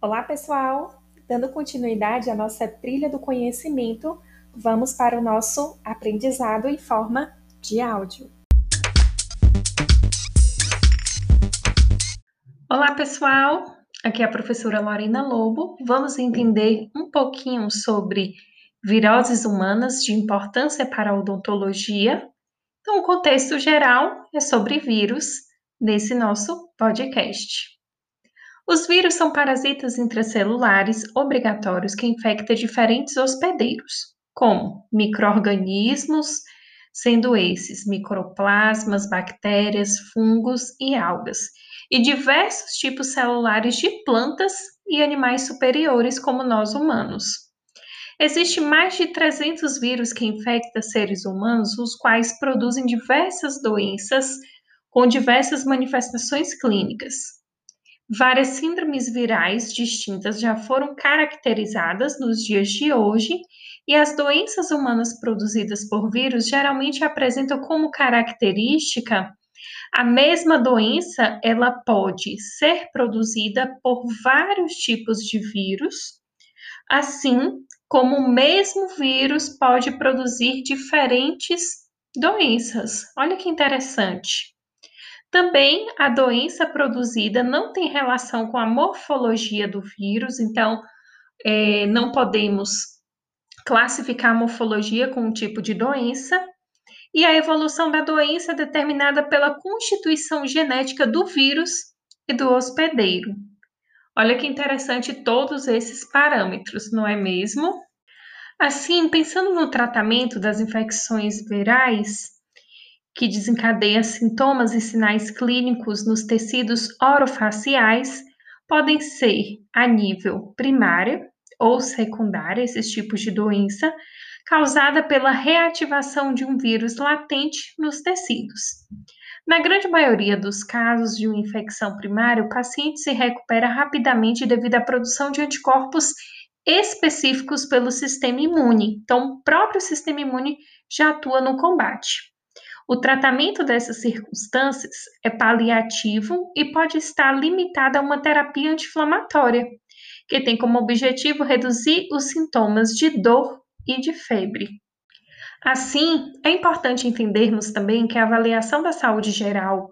Olá, pessoal! Dando continuidade à nossa trilha do conhecimento, vamos para o nosso aprendizado em forma de áudio. Olá, pessoal! Aqui é a professora Lorena Lobo. Vamos entender um pouquinho sobre viroses humanas de importância para a odontologia. Então, o contexto geral é sobre vírus nesse nosso podcast. Os vírus são parasitas intracelulares obrigatórios que infectam diferentes hospedeiros, como microorganismos, sendo esses microplasmas, bactérias, fungos e algas, e diversos tipos celulares de plantas e animais superiores, como nós humanos. Existem mais de 300 vírus que infectam seres humanos, os quais produzem diversas doenças com diversas manifestações clínicas. Várias síndromes virais distintas já foram caracterizadas nos dias de hoje e as doenças humanas produzidas por vírus geralmente apresentam como característica a mesma doença, ela pode ser produzida por vários tipos de vírus, assim como o mesmo vírus pode produzir diferentes doenças. Olha que interessante. Também a doença produzida não tem relação com a morfologia do vírus, então é, não podemos classificar a morfologia com um tipo de doença. E a evolução da doença é determinada pela constituição genética do vírus e do hospedeiro. Olha que interessante todos esses parâmetros, não é mesmo? Assim, pensando no tratamento das infecções virais, que desencadeia sintomas e sinais clínicos nos tecidos orofaciais podem ser a nível primário ou secundário, esses tipos de doença, causada pela reativação de um vírus latente nos tecidos. Na grande maioria dos casos de uma infecção primária, o paciente se recupera rapidamente devido à produção de anticorpos específicos pelo sistema imune. Então, o próprio sistema imune já atua no combate. O tratamento dessas circunstâncias é paliativo e pode estar limitado a uma terapia anti-inflamatória, que tem como objetivo reduzir os sintomas de dor e de febre. Assim, é importante entendermos também que a avaliação da saúde geral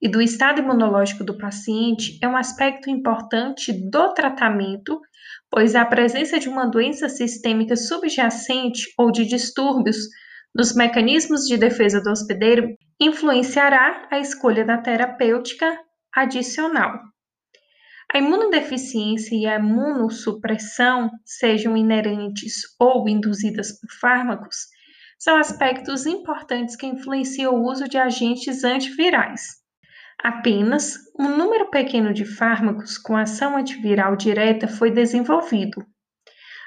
e do estado imunológico do paciente é um aspecto importante do tratamento, pois a presença de uma doença sistêmica subjacente ou de distúrbios nos mecanismos de defesa do hospedeiro influenciará a escolha da terapêutica adicional. A imunodeficiência e a imunossupressão, sejam inerentes ou induzidas por fármacos, são aspectos importantes que influenciam o uso de agentes antivirais. Apenas um número pequeno de fármacos com ação antiviral direta foi desenvolvido,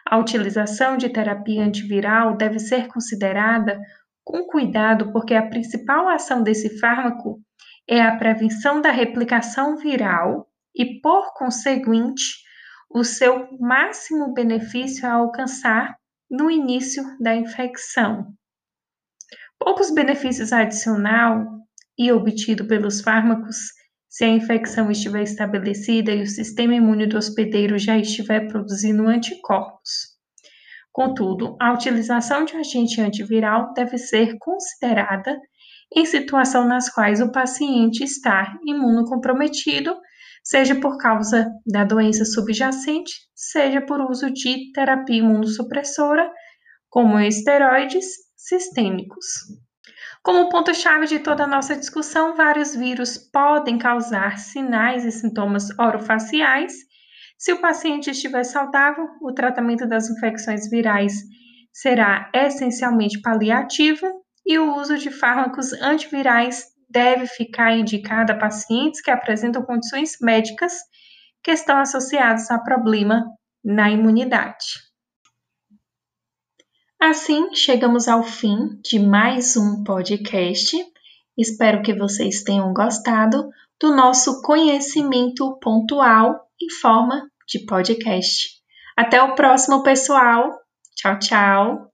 a utilização de terapia antiviral deve ser considerada com cuidado, porque a principal ação desse fármaco é a prevenção da replicação viral e, por conseguinte, o seu máximo benefício a alcançar no início da infecção. Poucos benefícios adicional e obtido pelos fármacos se a infecção estiver estabelecida e o sistema imune do hospedeiro já estiver produzindo anticorpos. Contudo, a utilização de um agente antiviral deve ser considerada em situação nas quais o paciente está imunocomprometido, seja por causa da doença subjacente, seja por uso de terapia imunossupressora, como esteroides sistêmicos. Como ponto-chave de toda a nossa discussão, vários vírus podem causar sinais e sintomas orofaciais. Se o paciente estiver saudável, o tratamento das infecções virais será essencialmente paliativo e o uso de fármacos antivirais deve ficar indicado a pacientes que apresentam condições médicas que estão associadas a problema na imunidade. Assim, chegamos ao fim de mais um podcast. Espero que vocês tenham gostado do nosso conhecimento pontual em forma de podcast. Até o próximo, pessoal. Tchau, tchau.